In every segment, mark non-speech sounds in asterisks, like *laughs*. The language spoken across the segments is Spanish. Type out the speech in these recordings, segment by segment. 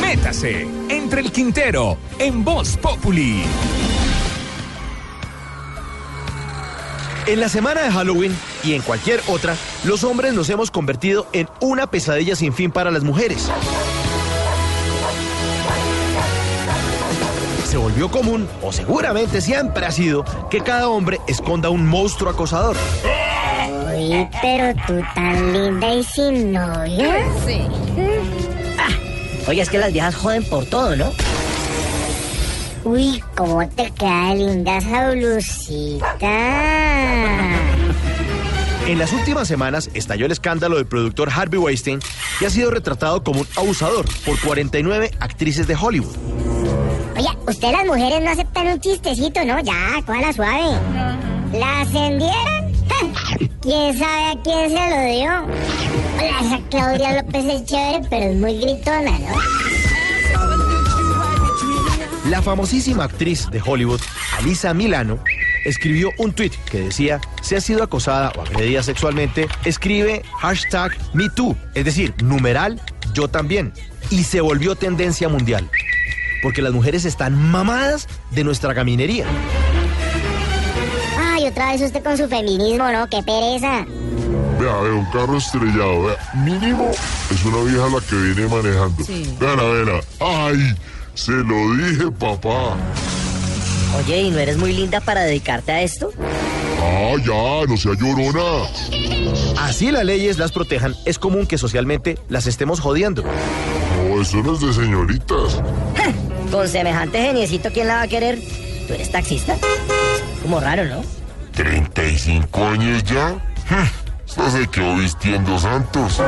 Métase entre el Quintero en Voz Populi. En la semana de Halloween y en cualquier otra, los hombres nos hemos convertido en una pesadilla sin fin para las mujeres. Se volvió común, o seguramente siempre ha sido, que cada hombre esconda un monstruo acosador. Uy, pero tú tan linda y sin novio. Sí. Oye, es que las viejas joden por todo, ¿no? Uy, cómo te queda linda esa blusita. En las últimas semanas estalló el escándalo del productor Harvey Weinstein, que ha sido retratado como un abusador por 49 actrices de Hollywood. Oye, ustedes las mujeres no aceptan un chistecito, ¿no? Ya, la suave. ¿La ascendieron? *laughs* ¿Quién sabe a quién se lo dio? Hola, esa Claudia López es chévere, pero es muy gritona, ¿no? La famosísima actriz de Hollywood, Alisa Milano, escribió un tweet que decía, si ha sido acosada o agredida sexualmente, escribe hashtag MeToo, es decir, numeral yo también, y se volvió tendencia mundial, porque las mujeres están mamadas de nuestra caminería. Ay, otra vez usted con su feminismo, ¿no? Qué pereza. Vea, vea, un carro estrellado, vea, mínimo es una vieja la que viene manejando. Sí. Vea, vea, ay, se lo dije, papá. Oye, ¿y no eres muy linda para dedicarte a esto? Ah, ya, no sea llorona. Así las leyes las protejan, es común que socialmente las estemos jodiendo. No, eso no es de señoritas. Con semejante geniecito, ¿quién la va a querer? ¿Tú eres taxista? Como raro, ¿no? ¿35 años ya? Se vistiendo santos.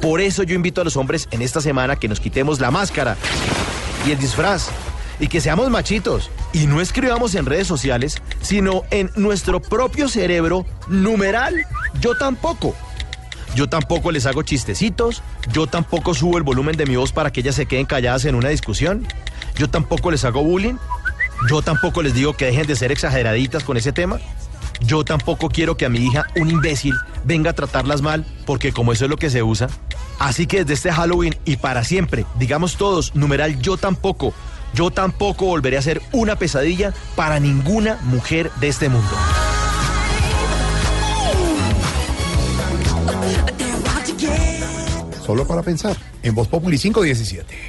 Por eso yo invito a los hombres en esta semana que nos quitemos la máscara y el disfraz y que seamos machitos y no escribamos en redes sociales, sino en nuestro propio cerebro numeral. Yo tampoco. Yo tampoco les hago chistecitos, yo tampoco subo el volumen de mi voz para que ellas se queden calladas en una discusión, yo tampoco les hago bullying, yo tampoco les digo que dejen de ser exageraditas con ese tema. Yo tampoco quiero que a mi hija, un imbécil, venga a tratarlas mal, porque como eso es lo que se usa. Así que desde este Halloween y para siempre, digamos todos, numeral yo tampoco, yo tampoco volveré a ser una pesadilla para ninguna mujer de este mundo. Solo para pensar, en Voz Populi 517.